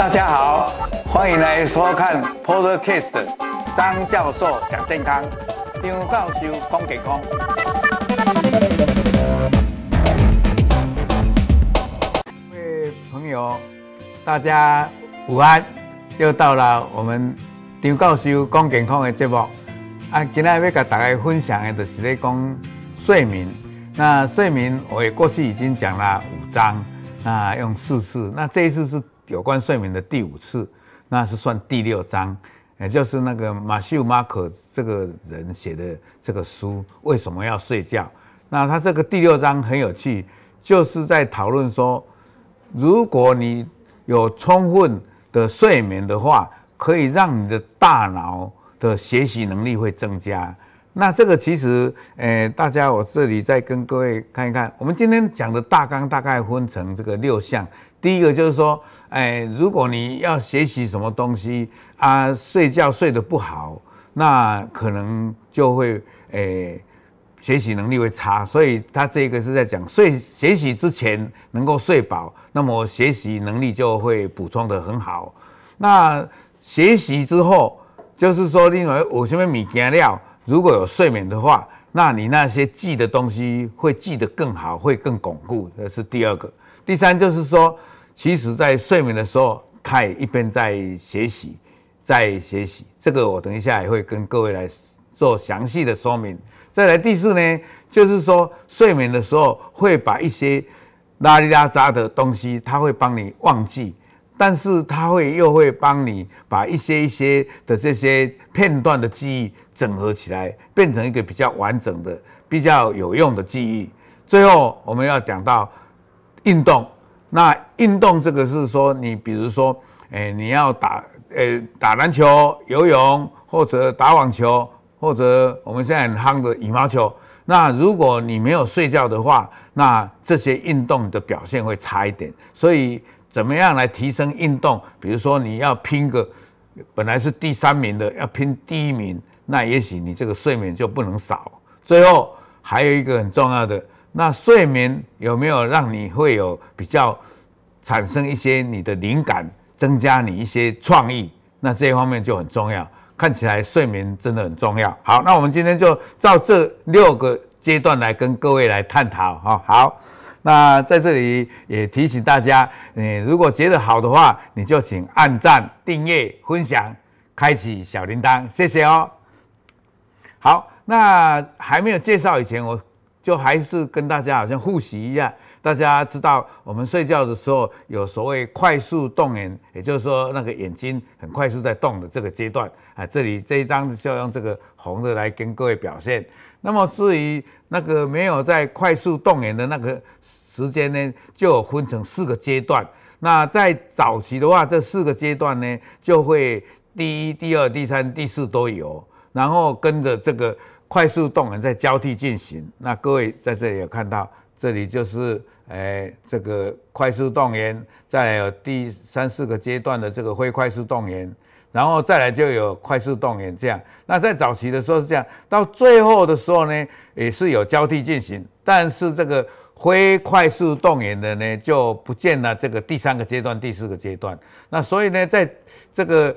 大家好，欢迎来收看 Podcast 张教授讲健康，张教授讲健康。各位朋友，大家午安，又到了我们张教授讲健康的节目。啊，今天要跟大家分享的就是在讲睡眠。那睡眠我也过去已经讲了五章，那用四次，那这一次是。有关睡眠的第五次，那是算第六章，也就是那个马修马可这个人写的这个书，为什么要睡觉？那他这个第六章很有趣，就是在讨论说，如果你有充分的睡眠的话，可以让你的大脑的学习能力会增加。那这个其实，呃，大家我这里再跟各位看一看，我们今天讲的大纲大概分成这个六项。第一个就是说，哎，如果你要学习什么东西啊，睡觉睡得不好，那可能就会，哎，学习能力会差。所以他这个是在讲睡学习之前能够睡饱，那么学习能力就会补充得很好。那学习之后，就是说，因为我这边米加料，如果有睡眠的话，那你那些记的东西会记得更好，会更巩固。这是第二个。第三就是说。其实，在睡眠的时候，他也一边在学习，在学习。这个我等一下也会跟各位来做详细的说明。再来第四呢，就是说睡眠的时候会把一些拉里拉杂的东西，他会帮你忘记，但是他会又会帮你把一些一些的这些片段的记忆整合起来，变成一个比较完整的、比较有用的记忆。最后我们要讲到运动。那运动这个是说，你比如说，诶，你要打，诶，打篮球、游泳，或者打网球，或者我们现在很夯的羽毛球。那如果你没有睡觉的话，那这些运动的表现会差一点。所以，怎么样来提升运动？比如说，你要拼个本来是第三名的，要拼第一名，那也许你这个睡眠就不能少。最后还有一个很重要的。那睡眠有没有让你会有比较产生一些你的灵感，增加你一些创意？那这一方面就很重要。看起来睡眠真的很重要。好，那我们今天就照这六个阶段来跟各位来探讨哈。好，那在这里也提醒大家，你，如果觉得好的话，你就请按赞、订阅、分享、开启小铃铛，谢谢哦。好，那还没有介绍以前我。就还是跟大家好像复习一样，大家知道我们睡觉的时候有所谓快速动眼，也就是说那个眼睛很快速在动的这个阶段啊。这里这一张就用这个红的来跟各位表现。那么至于那个没有在快速动眼的那个时间呢，就分成四个阶段。那在早期的话，这四个阶段呢就会第一、第二、第三、第四都有，然后跟着这个。快速动员在交替进行，那各位在这里有看到，这里就是诶、这个快速动员，再有第三四个阶段的这个非快速动员，然后再来就有快速动员这样。那在早期的时候是这样，到最后的时候呢，也是有交替进行，但是这个非快速动员的呢就不见了这个第三个阶段、第四个阶段。那所以呢，在这个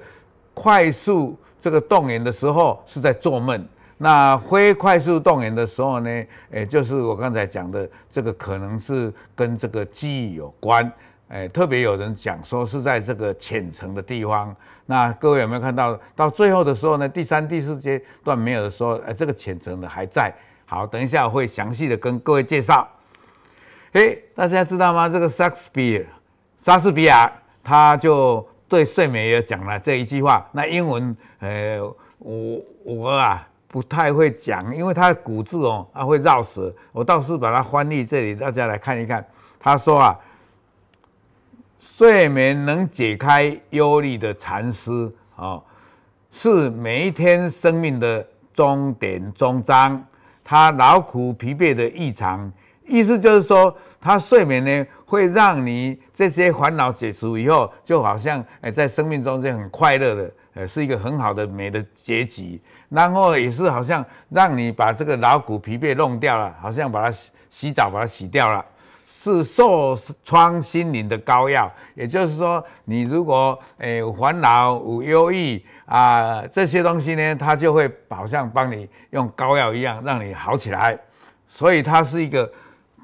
快速这个动员的时候是在做梦。那非快速动员的时候呢，诶，就是我刚才讲的，这个可能是跟这个记忆有关，诶，特别有人讲说是在这个浅层的地方。那各位有没有看到，到最后的时候呢，第三、第四阶段没有的时候，诶，这个浅层的还在。好，等一下我会详细的跟各位介绍。诶，大家知道吗？这个莎士比亚，莎士比亚他就对睡眠也讲了这一句话。那英文，呃，我我啊。不太会讲，因为他的骨字哦，啊会绕舌。我倒是把它翻译这里，大家来看一看。他说啊，睡眠能解开忧虑的蚕丝哦，是每一天生命的终点终章。他劳苦疲惫的异常，意思就是说，他睡眠呢会让你这些烦恼解除以后，就好像诶在生命中是很快乐的。呃，是一个很好的美的结局，然后也是好像让你把这个劳苦疲惫弄掉了，好像把它洗澡把它洗掉了。是受创心灵的膏药，也就是说，你如果诶有烦恼、有忧郁啊这些东西呢，它就会好像帮你用膏药一样，让你好起来。所以它是一个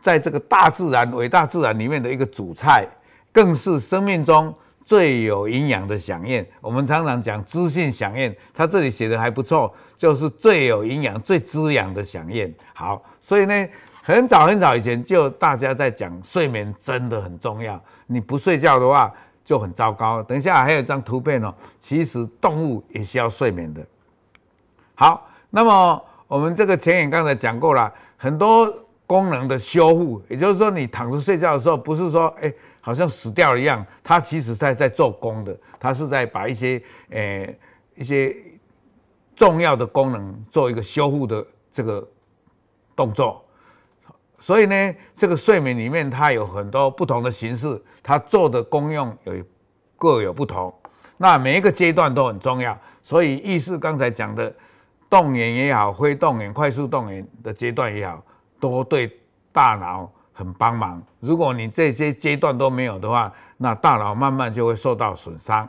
在这个大自然、伟大自然里面的一个主菜，更是生命中最有营养的响宴。我们常常讲知性响宴，它这里写的还不错，就是最有营养、最滋养的响宴。好，所以呢。很早很早以前就大家在讲睡眠真的很重要，你不睡觉的话就很糟糕。等一下还有一张图片哦，其实动物也需要睡眠的。好，那么我们这个前言刚才讲过了，很多功能的修复，也就是说你躺着睡觉的时候，不是说哎好像死掉了一样，它其实在在做功的，它是在把一些诶一些重要的功能做一个修复的这个动作。所以呢，这个睡眠里面它有很多不同的形式，它做的功用有各有不同。那每一个阶段都很重要。所以，意思刚才讲的动眼也好，非动眼、快速动眼的阶段也好，都对大脑很帮忙。如果你这些阶段都没有的话，那大脑慢慢就会受到损伤。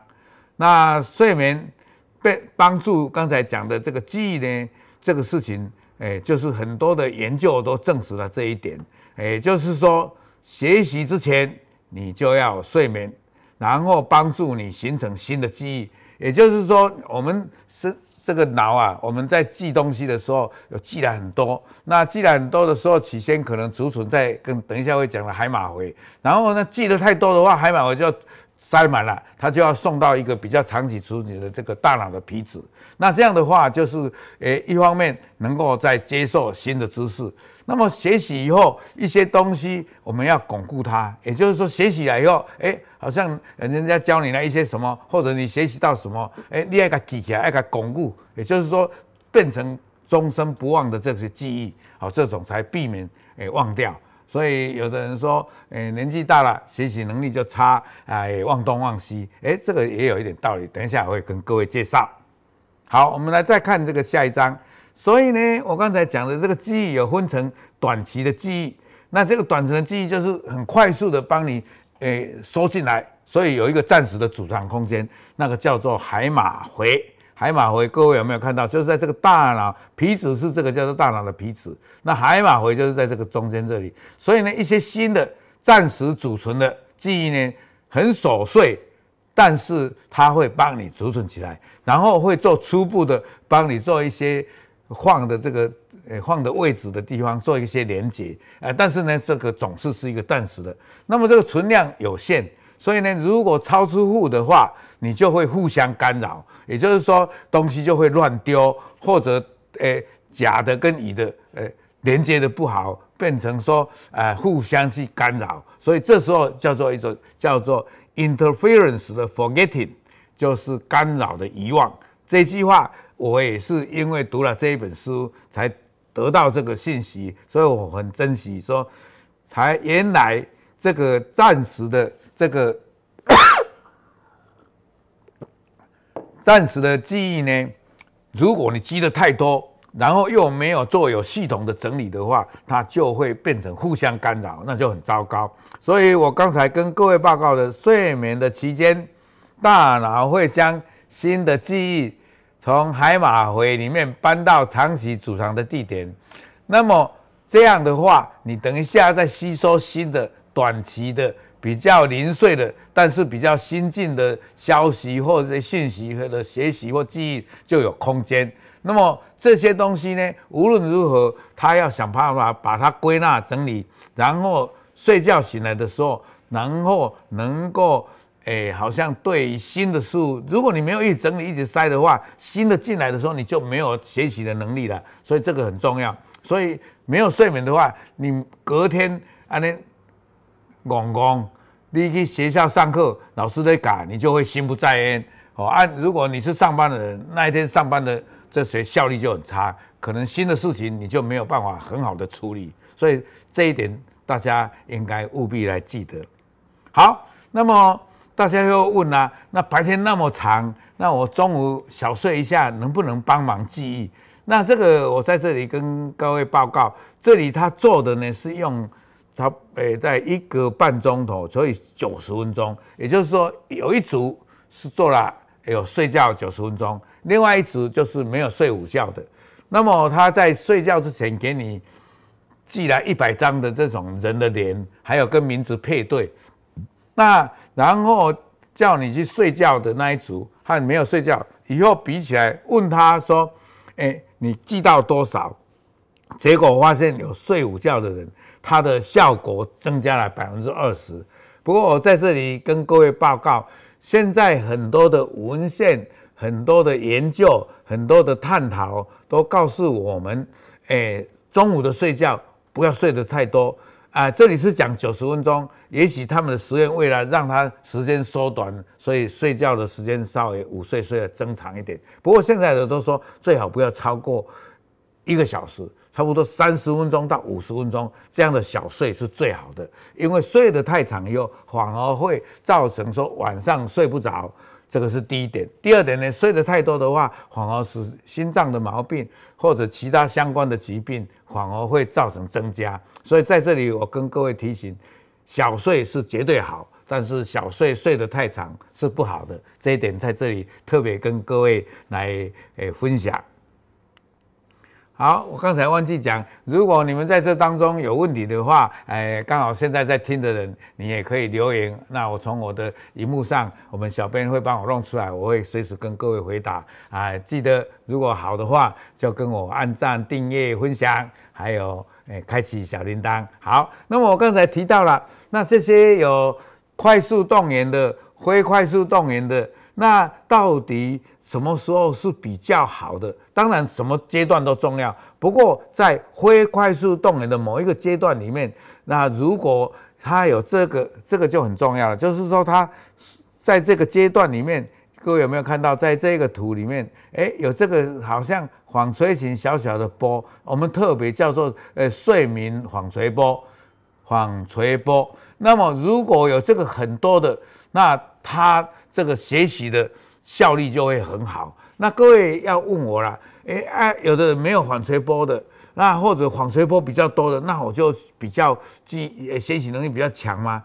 那睡眠被帮助刚才讲的这个记忆呢，这个事情。哎，就是很多的研究都证实了这一点。哎，就是说，学习之前你就要睡眠，然后帮助你形成新的记忆。也就是说，我们是这个脑啊，我们在记东西的时候有记了很多。那记了很多的时候，起先可能储存在跟等一下会讲的海马回，然后呢，记得太多的话，海马回就要。塞满了，他就要送到一个比较长期处理的这个大脑的皮质。那这样的话，就是诶，一方面能够再接受新的知识。那么学习以后，一些东西我们要巩固它，也就是说，学习了以后，诶，好像人家教你了一些什么，或者你学习到什么，诶，你要给它记起来，要给它巩固，也就是说，变成终身不忘的这些记忆，好，这种才避免诶忘掉。所以有的人说，诶，年纪大了，学习能力就差，哎，忘东忘西，诶，这个也有一点道理。等一下我会跟各位介绍。好，我们来再看这个下一章。所以呢，我刚才讲的这个记忆有分成短期的记忆，那这个短程的记忆就是很快速的帮你，诶，收进来，所以有一个暂时的储藏空间，那个叫做海马回。海马回，各位有没有看到？就是在这个大脑皮质是这个叫做大脑的皮质，那海马回就是在这个中间这里。所以呢，一些新的暂时储存的记忆呢，很琐碎，但是它会帮你储存起来，然后会做初步的帮你做一些放的这个呃放的位置的地方做一些连接，呃，但是呢，这个总是是一个暂时的。那么这个存量有限，所以呢，如果超出负的话，你就会互相干扰。也就是说，东西就会乱丢，或者诶甲的跟乙的诶连接的不好，变成说呃互相去干扰，所以这时候叫做一种叫做 interference 的 forgetting，就是干扰的遗忘。这句话我也是因为读了这一本书才得到这个信息，所以我很珍惜。说才原来这个暂时的这个。暂时的记忆呢，如果你记得太多，然后又没有做有系统的整理的话，它就会变成互相干扰，那就很糟糕。所以我刚才跟各位报告的，睡眠的期间，大脑会将新的记忆从海马回里面搬到长期储藏的地点。那么这样的话，你等一下再吸收新的短期的。比较零碎的，但是比较新进的消息或者信息或者学习或记忆就有空间。那么这些东西呢，无论如何，他要想办法把它归纳整理，然后睡觉醒来的时候，然后能够诶，好像对新的事物，如果你没有一直整理一直塞的话，新的进来的时候你就没有学习的能力了。所以这个很重要。所以没有睡眠的话，你隔天啊那。公公，你去学校上课，老师在改，你就会心不在焉。哦，按如果你是上班的人，那一天上班的这些效率就很差，可能新的事情你就没有办法很好的处理。所以这一点大家应该务必来记得。好，那么大家又问了、那白天那么长，那我中午小睡一下，能不能帮忙记忆？那这个我在这里跟各位报告，这里他做的呢是用。差诶，在一个半钟头，所以九十分钟。也就是说，有一组是做了有睡觉九十分钟，另外一组就是没有睡午觉的。那么他在睡觉之前给你寄来一百张的这种人的脸，还有跟名字配对。那然后叫你去睡觉的那一组，和没有睡觉以后比起来，问他说：“诶，你寄到多少？”结果发现有睡午觉的人，他的效果增加了百分之二十。不过我在这里跟各位报告，现在很多的文献、很多的研究、很多的探讨都告诉我们，诶，中午的睡觉不要睡得太多。啊，这里是讲九十分钟，也许他们的实验为了让他时间缩短，所以睡觉的时间稍微午睡睡得增长一点。不过现在的都说最好不要超过一个小时，差不多三十分钟到五十分钟这样的小睡是最好的，因为睡得太长以后反而会造成说晚上睡不着。这个是第一点，第二点呢，睡得太多的话，反而使心脏的毛病或者其他相关的疾病反而会造成增加。所以在这里，我跟各位提醒，小睡是绝对好，但是小睡睡得太长是不好的。这一点在这里特别跟各位来诶分享。好，我刚才忘记讲，如果你们在这当中有问题的话，哎，刚好现在在听的人，你也可以留言。那我从我的荧幕上，我们小编会帮我弄出来，我会随时跟各位回答。啊，记得如果好的话，就跟我按赞、订阅、分享，还有哎，开启小铃铛。好，那么我刚才提到了，那这些有快速动员的、非快速动员的。那到底什么时候是比较好的？当然，什么阶段都重要。不过，在非快速动眼的某一个阶段里面，那如果它有这个，这个就很重要了。就是说，它在这个阶段里面，各位有没有看到，在这个图里面，诶，有这个好像纺锤形小小的波，我们特别叫做呃睡眠纺锤波，纺锤波。那么，如果有这个很多的，那它。这个学习的效率就会很好。那各位要问我了，诶啊，有的人没有纺锤波的，那或者纺锤波比较多的，那我就比较记学习能力比较强吗？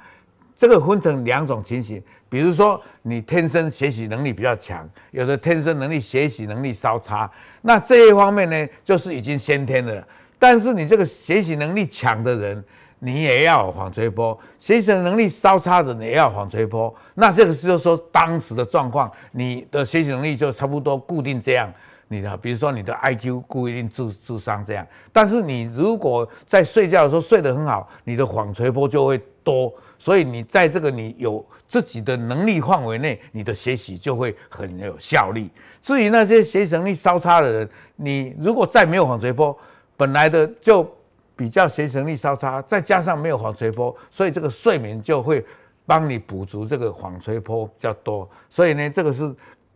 这个分成两种情形，比如说你天生学习能力比较强，有的天生能力学习能力稍差，那这一方面呢，就是已经先天的了。但是你这个学习能力强的人，你也要有纺锤波，学习能力稍差的你也要纺锤波。那这个就是说当时的状况，你的学习能力就差不多固定这样。你的比如说你的 IQ 固定智智商这样，但是你如果在睡觉的时候睡得很好，你的纺锤波就会多。所以你在这个你有自己的能力范围内，你的学习就会很有效率。至于那些学习能力稍差的人，你如果再没有纺锤波，本来的就。比较学习力稍差，再加上没有纺锤波，所以这个睡眠就会帮你补足这个纺锤波比较多。所以呢，这个是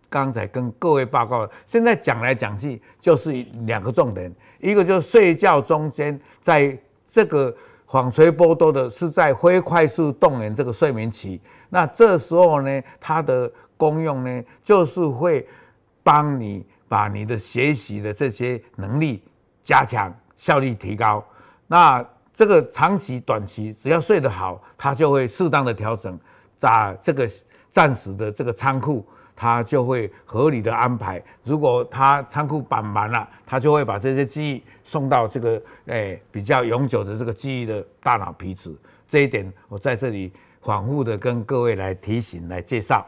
刚才跟各位报告。现在讲来讲去就是两个重点，一个就是睡觉中间，在这个纺锤波多的是在非快速动员这个睡眠期，那这时候呢，它的功用呢，就是会帮你把你的学习的这些能力加强，效率提高。那这个长期、短期，只要睡得好，它就会适当的调整，在这个暂时的这个仓库，它就会合理的安排。如果它仓库满满了，它就会把这些记忆送到这个诶、比较永久的这个记忆的大脑皮质。这一点我在这里反复的跟各位来提醒、来介绍。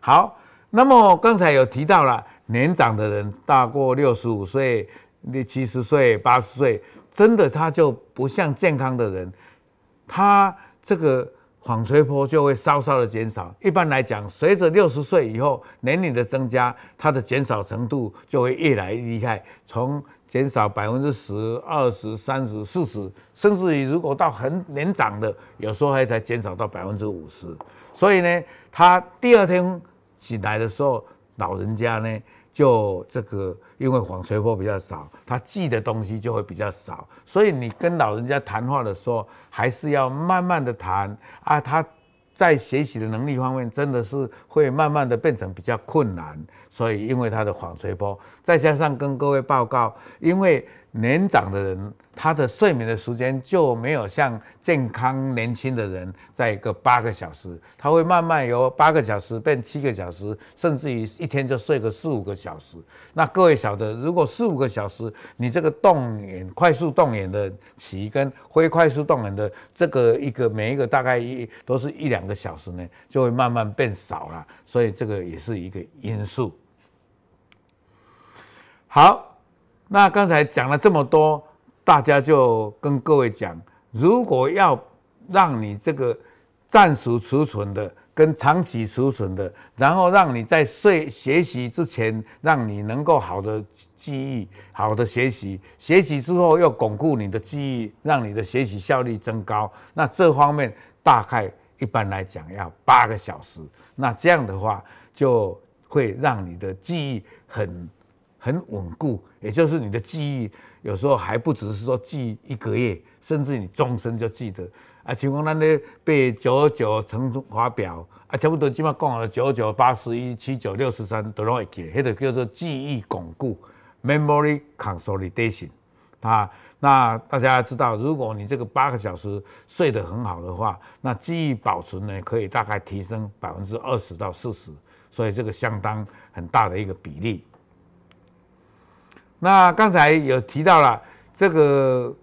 好，那么刚才有提到了年长的人，大过六十五岁、六七十岁、八十岁。真的，他就不像健康的人，他这个纺锤波就会稍稍的减少。一般来讲，随着六十岁以后年龄的增加，它的减少程度就会越来越厉害，从减少百分之十、二十、三十、四十，甚至于如果到很年长的，有时候还才减少到百分之五十。所以呢，他第二天醒来的时候，老人家呢。就这个，因为纺锤波比较少，他记的东西就会比较少，所以你跟老人家谈话的时候，还是要慢慢的谈啊。他在学习的能力方面，真的是会慢慢的变成比较困难。所以因为他的纺锤波，再加上跟各位报告，因为年长的人，他的睡眠的时间就没有像健康年轻的人在一个八个小时，他会慢慢由八个小时变七个小时，甚至于一天就睡个四五个小时。那各位晓得，如果四五个小时，你这个动眼快速动眼的期跟非快速动眼的这个一个每一个大概一都是一两个小时呢，就会慢慢变少了。所以这个也是一个因素。好。那刚才讲了这么多，大家就跟各位讲，如果要让你这个暂时储存的跟长期储存的，然后让你在睡学习之前，让你能够好的记忆、好的学习，学习之后又巩固你的记忆，让你的学习效率增高，那这方面大概一般来讲要八个小时，那这样的话就会让你的记忆很。很稳固，也就是你的记忆有时候还不只是说记一个月，甚至你终身就记得。啊，像讲咱咧背九九乘法表，啊，差不多即马讲了九九八十一七九六十三都拢会记，迄个叫做记忆巩固 （memory consolidation）。啊，那大家知道，如果你这个八个小时睡得很好的话，那记忆保存呢可以大概提升百分之二十到四十，所以这个相当很大的一个比例。那刚才有提到了这个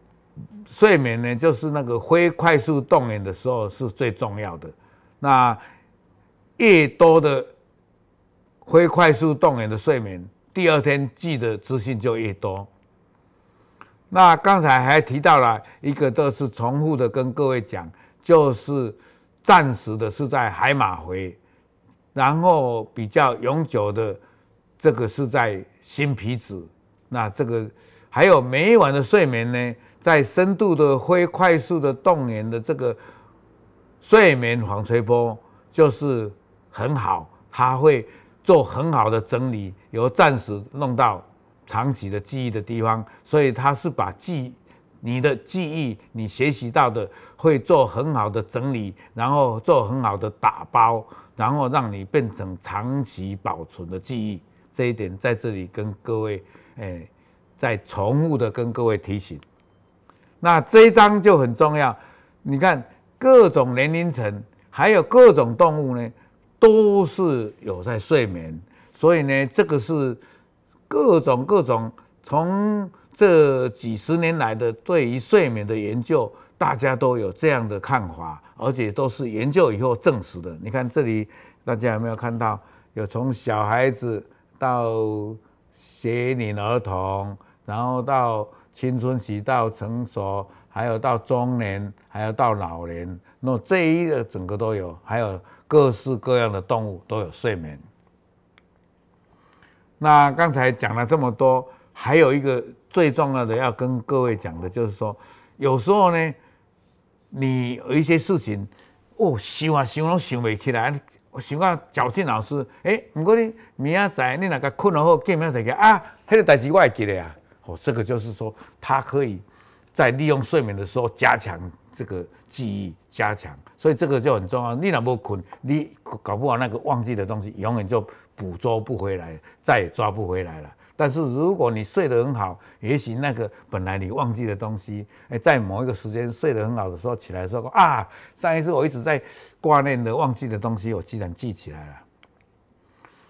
睡眠呢，就是那个非快速动眼的时候是最重要的。那越多的非快速动眼的睡眠，第二天记的资讯就越多。那刚才还提到了一个，都是重复的跟各位讲，就是暂时的是在海马回，然后比较永久的这个是在新皮质。那这个还有每一晚的睡眠呢，在深度的非快速的动员的这个睡眠纺锤波就是很好，它会做很好的整理，由暂时弄到长期的记忆的地方，所以它是把记你的记忆，你学习到的会做很好的整理，然后做很好的打包，然后让你变成长期保存的记忆。这一点在这里跟各位。哎，再重复的跟各位提醒，那这一章就很重要。你看各种年龄层，还有各种动物呢，都是有在睡眠。所以呢，这个是各种各种从这几十年来的对于睡眠的研究，大家都有这样的看法，而且都是研究以后证实的。你看这里，大家有没有看到？有从小孩子到学龄儿童，然后到青春期，到成熟，还有到中年，还有到老年，那这一个整个都有，还有各式各样的动物都有睡眠。那刚才讲了这么多，还有一个最重要的要跟各位讲的，就是说，有时候呢，你有一些事情，哦，想啊想都想不起来。我想讲矫正老师，诶、欸，不过你明仔载你若个困了后，见面再讲啊，那个代志我会记得啊。哦，这个就是说，他可以在利用睡眠的时候加强这个记忆，加强，所以这个就很重要。你若无困，你搞不好那个忘记的东西，永远就捕捉不回来，再也抓不回来了。但是如果你睡得很好，也许那个本来你忘记的东西，哎，在某一个时间睡得很好的时候起来的时候，啊，上一次我一直在挂念的忘记的东西，我居然记起来了。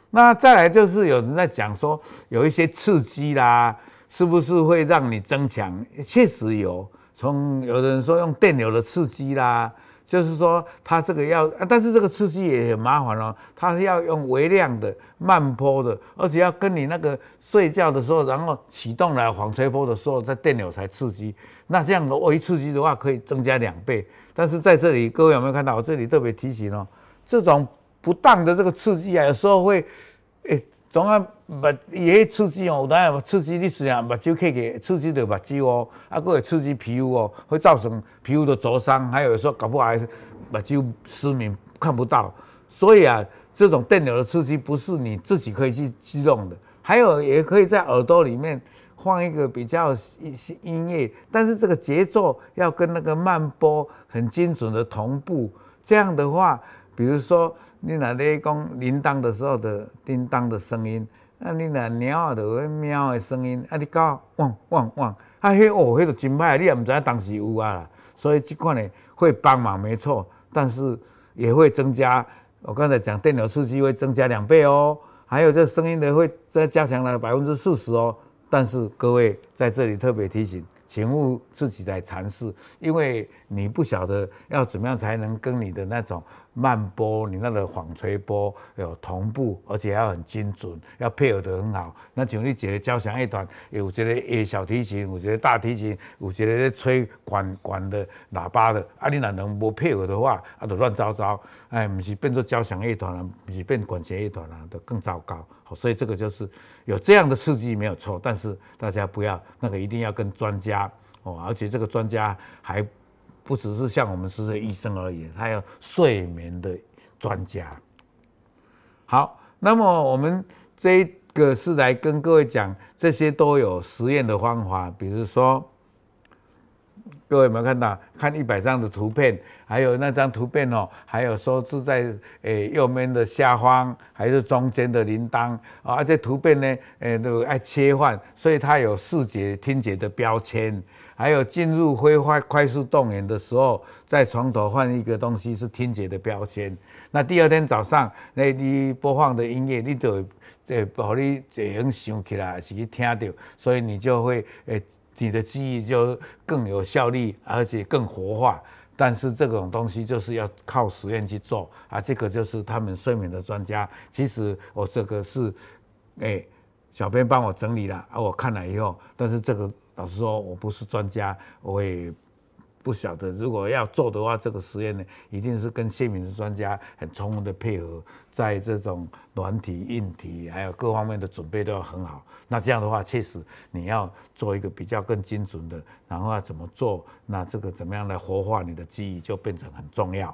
那再来就是有人在讲说，有一些刺激啦，是不是会让你增强？确实有，从有的人说用电流的刺激啦。就是说，它这个要，但是这个刺激也很麻烦哦。它是要用微量的、慢波的，而且要跟你那个睡觉的时候，然后启动来纺锤波的时候，在电流才刺激。那这样的微刺激的话，可以增加两倍。但是在这里，各位有没有看到？我这里特别提醒哦，这种不当的这个刺激啊，有时候会，诶。总啊，目伊迄刺激哦，有当然刺激你实际上目睭开开，刺激到目睭哦，啊，佫会刺激皮肤哦，会造成皮肤的灼伤，还有有时候搞不好还目睭失明看不到。所以啊，这种电流的刺激不是你自己可以去激动的。还有也可以在耳朵里面放一个比较一些音乐，但是这个节奏要跟那个慢波很精准的同步。这样的话，比如说。你那咧讲铃铛的时候的叮当的声音，那你那鸟啊的喵的声音，啊，你搞汪汪汪，啊，迄哦，迄个真歹，你也唔知影当时有啊啦。所以这款呢会帮忙没错，但是也会增加。我刚才讲电流刺激会增加两倍哦，还有这声音的会再加强了百分之四十哦。但是各位在这里特别提醒。请勿自己来尝试，因为你不晓得要怎么样才能跟你的那种慢波、你那个纺锤波有同步，而且要很精准，要配合得很好。那像你觉得交响乐团有这个小提琴，有这个大提琴，有这个吹管管的喇叭的，啊，你哪能不配合的话，啊，就乱糟糟，哎，不是变做交响乐团了，不是变管弦乐团了，都更糟糕。好，所以这个就是有这样的刺激没有错，但是大家不要那个一定要跟专家哦，而且这个专家还不只是像我们是这医生而已，还有睡眠的专家。好，那么我们这个是来跟各位讲，这些都有实验的方法，比如说。各位有没有看到？看一百张的图片，还有那张图片哦，还有说是在诶右面的下方，还是中间的铃铛啊？而且图片呢，诶都爱切换，所以它有视觉、听觉的标签。还有进入非快快速动员的时候，在床头换一个东西是听觉的标签。那第二天早上，那你播放的音乐，你就诶把你这样想起来，是去听到，所以你就会诶。你的记忆就更有效率，而且更活化。但是这种东西就是要靠实验去做啊。这个就是他们睡眠的专家。其实我这个是，哎，小编帮我整理了啊。我看了以后，但是这个老实说，我不是专家，我也。不晓得，如果要做的话，这个实验呢，一定是跟睡眠的专家很充分的配合，在这种软体、硬体还有各方面的准备都要很好。那这样的话，确实你要做一个比较更精准的，然后要怎么做，那这个怎么样来活化你的记忆，就变成很重要。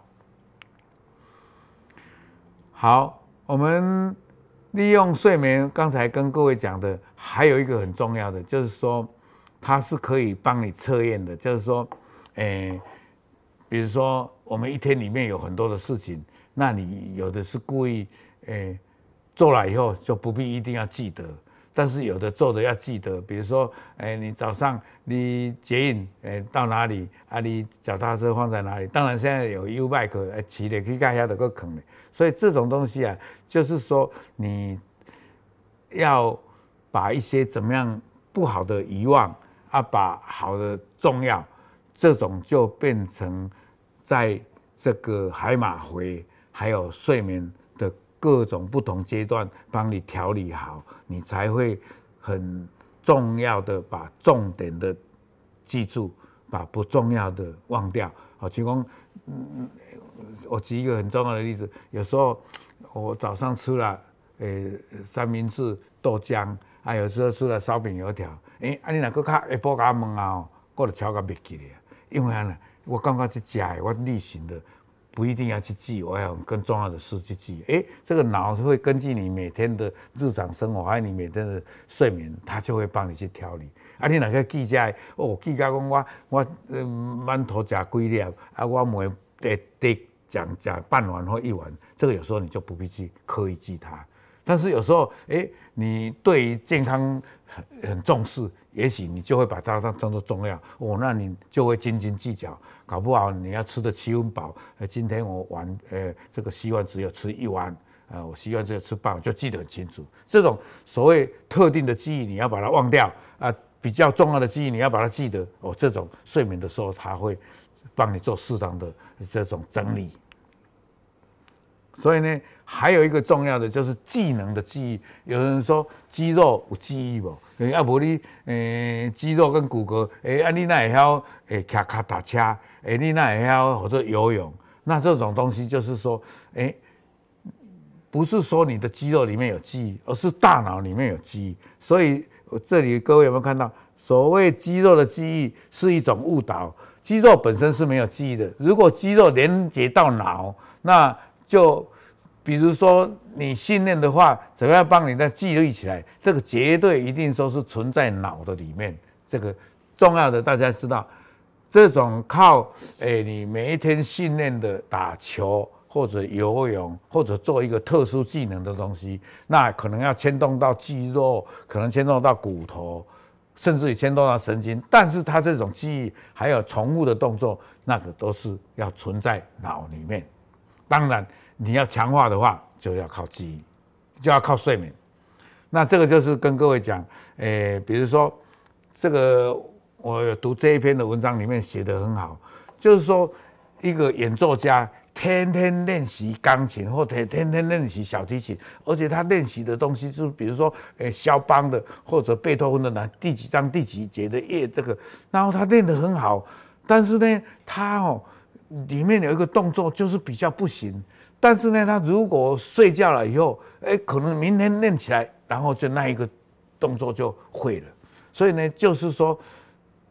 好，我们利用睡眠，刚才跟各位讲的，还有一个很重要的，就是说它是可以帮你测验的，就是说。诶、比如说我们一天里面有很多的事情，那你有的是故意诶、做了以后就不必一定要记得，但是有的做的要记得。比如说，诶、你早上你捷运诶、到哪里啊？你脚踏车放在哪里？当然现在有 U bike 诶骑的可以盖下的个坑的，所以这种东西啊，就是说你要把一些怎么样不好的遗忘啊，把好的重要。这种就变成在这个海马回还有睡眠的各种不同阶段帮你调理好，你才会很重要的把重点的记住，把不重要的忘掉。好，其中，嗯，我举一个很重要的例子，有时候我早上吃了诶三明治、豆浆，啊，有时候吃了烧饼、油条，诶，啊，你哪个卡下晡甲问啊？我就超个别记咧。因为呢，我刚刚去讲，我例行的不一定要去记，我要更重要的事去记。诶，这个脑会根据你每天的日常生活，还有你每天的睡眠，它就会帮你去调理。啊，你哪个记下来？哦，记下讲我我馒头吃几粒，啊，我每得得讲讲半碗或一碗，这个有时候你就不必去刻意记它。但是有时候，诶，你对于健康很很重视。也许你就会把它当当做重要哦，那你就会斤斤计较，搞不好你要吃的七分饱。呃，今天我晚呃这个稀饭只有吃一碗，呃，我希望只有吃半碗，就记得很清楚。这种所谓特定的记忆，你要把它忘掉啊，比较重要的记忆你要把它记得哦。这种睡眠的时候，它会帮你做适当的这种整理。所以呢，还有一个重要的就是技能的记忆。有人说肌肉有记忆不？诶，啊，无你诶，肌肉跟骨骼，诶，啊，你那会晓诶，骑脚踏车，诶，你那会晓或者游泳，那这种东西就是说，诶，不是说你的肌肉里面有记忆，而是大脑里面有记忆。所以我这里各位有没有看到，所谓肌肉的记忆是一种误导，肌肉本身是没有记忆的。如果肌肉连接到脑，那就。比如说你训练的话，怎么样帮你再记录起来？这个绝对一定说是存在脑的里面。这个重要的大家知道，这种靠诶、你每一天训练的打球或者游泳或者做一个特殊技能的东西，那可能要牵动到肌肉，可能牵动到骨头，甚至于牵动到神经，但是它这种记忆还有重复的动作，那个都是要存在脑里面。当然，你要强化的话，就要靠记忆，就要靠睡眠。那这个就是跟各位讲，诶、比如说这个我读这一篇的文章里面写得很好，就是说一个演奏家。天天练习钢琴，或者天天练习小提琴，而且他练习的东西就是，比如说，诶，肖邦的或者贝多芬的哪第几章第几节的乐，这个，然后他练得很好，但是呢，他哦，里面有一个动作就是比较不行，但是呢，他如果睡觉了以后，诶，可能明天练起来，然后就那一个动作就会了，所以呢，就是说。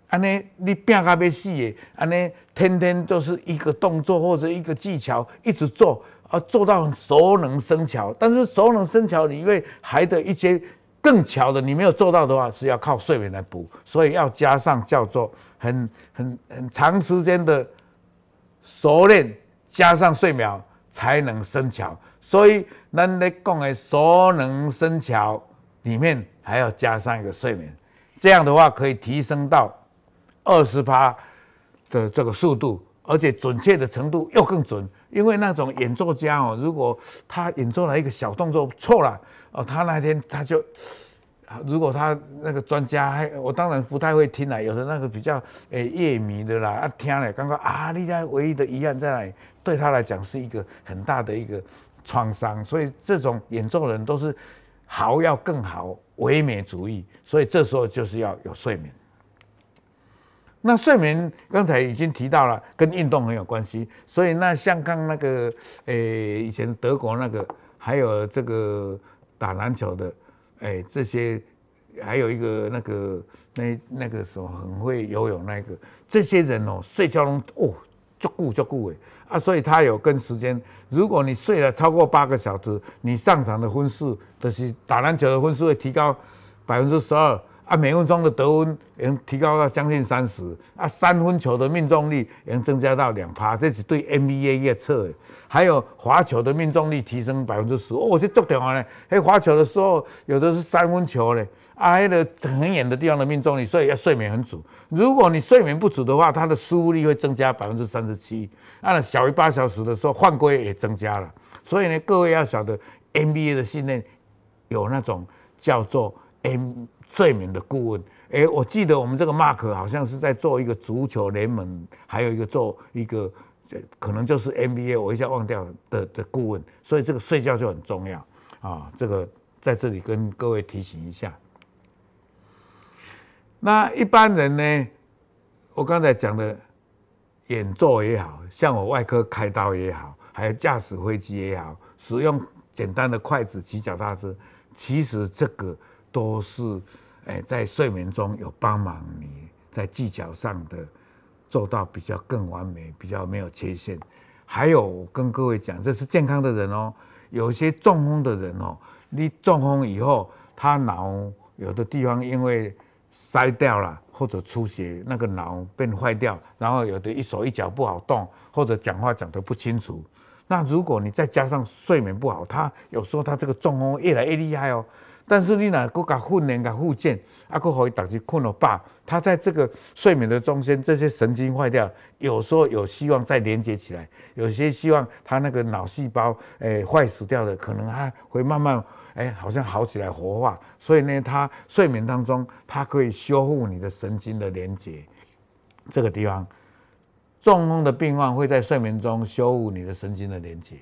安尼，你拼到要死的，安尼天天都是一个动作或者一个技巧一直做，啊，做到熟能生巧。但是熟能生巧，你因为还得一些更巧的，你没有做到的话，是要靠睡眠来补。所以要加上叫做很很很长时间的熟练，加上睡眠才能生巧。所以咱咧讲的熟能生巧里面还要加上一个睡眠，这样的话可以提升到。二十趴的这个速度，而且准确的程度又更准，因为那种演奏家哦，如果他演奏了一个小动作错了哦，他那天他就，如果他那个专家，我当然不太会听了，有的那个比较诶夜迷的啦，啊听了刚刚啊，你家唯一的遗憾在哪里？对他来讲是一个很大的一个创伤，所以这种演奏人都是好要更好，唯美主义，所以这时候就是要有睡眠。那睡眠刚才已经提到了，跟运动很有关系。所以那像刚那个，诶、以前德国那个，还有这个打篮球的，哎、这些，还有一个那个那那个时候很会游泳那个，这些人哦，睡觉都哦，足够足够诶啊，所以他有跟时间。如果你睡了超过八个小时，你上场的分数，就是打篮球的分数会提高百分之十二。啊，每分钟的得分能提高到将近三十，啊，三分球的命中率也能增加到两趴，这是对 NBA 一个测的。还有滑球的命中率提升百分之十，哦，这足点啊呢。嘿，滑球的时候有的是三分球嘞，啊，那个很远的地方的命中率，所以要睡眠很足。如果你睡眠不足的话，它的失误率会增加百分之三十七。按了，小于八小时的时候，犯规也增加了。所以呢，各位要晓得 NBA 的训练有那种叫做 M。睡眠的顾问，哎，我记得我们这个 Mark 好像是在做一个足球联盟，还有一个做一个，可能就是 NBA，我一下忘掉的的顾问，所以这个睡觉就很重要啊。这个在这里跟各位提醒一下。那一般人呢，我刚才讲的演奏也好，像我外科开刀也好，还有驾驶飞机也好，使用简单的筷子骑脚踏车，其实这个都是。哎，在睡眠中有帮忙你在技巧上的做到比较更完美，比较没有缺陷。还有，跟各位讲，这是健康的人哦。有些中风的人哦，你中风以后，他脑有的地方因为塞掉了或者出血，那个脑变坏掉，然后有的一手一脚不好动，或者讲话讲得不清楚。那如果你再加上睡眠不好，他有时候他这个中风越来越厉害哦。但是你哪个给训练、给复健，啊，可可以导致困了吧？他在这个睡眠的中间，这些神经坏掉，有时候有希望再连接起来，有些希望他那个脑细胞诶坏死掉的，可能还会慢慢诶好像好起来活化。所以呢，他睡眠当中，它可以修复你的神经的连接。这个地方，中风的病患会在睡眠中修复你的神经的连接。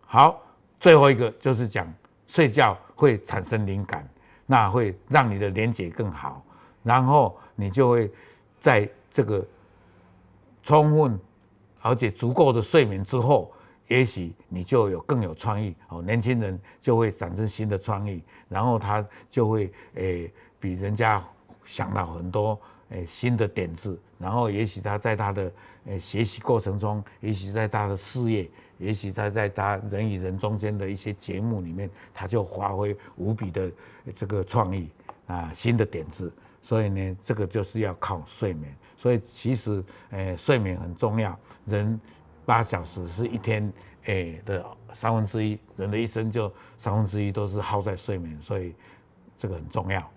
好，最后一个就是讲。睡觉会产生灵感，那会让你的连接更好，然后你就会在这个充分而且足够的睡眠之后，也许你就有更有创意哦。年轻人就会产生新的创意，然后他就会诶比人家想到很多诶新的点子，然后也许他在他的诶学习过程中，也许在他的事业。也许他在他人与人中间的一些节目里面，他就发挥无比的这个创意啊，新的点子。所以呢，这个就是要靠睡眠。所以其实，诶，睡眠很重要。人八小时是一天诶的三分之一，人的一生就三分之一都是耗在睡眠，所以这个很重要。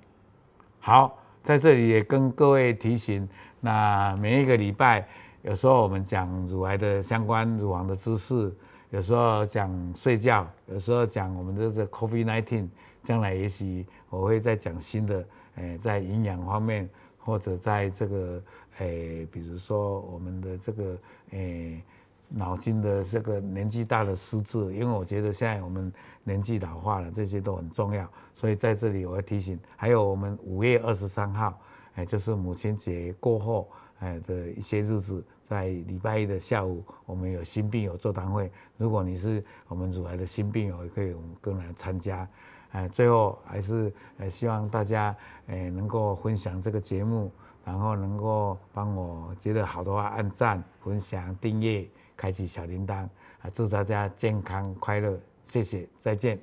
好，在这里也跟各位提醒，那每一个礼拜，有时候我们讲乳癌的相关乳房的知识，有时候讲睡觉，有时候讲我们的这个 COVID-19，将来也许我会再讲新的，诶，在营养方面，或者在这个诶，比如说我们的这个诶。脑筋的这个年纪大的失智，因为我觉得现在我们年纪老化了，这些都很重要。所以在这里我要提醒，还有我们五月二十三号，哎，就是母亲节过后，哎的一些日子，在礼拜一的下午，我们有新病友座谈会。如果你是我们乳癌的新病友，也可以我们跟来参加。哎，最后还是哎希望大家哎能够分享这个节目，然后能够帮我觉得好的话按赞、分享、订阅。开启小铃铛啊！祝大家健康快乐，谢谢，再见。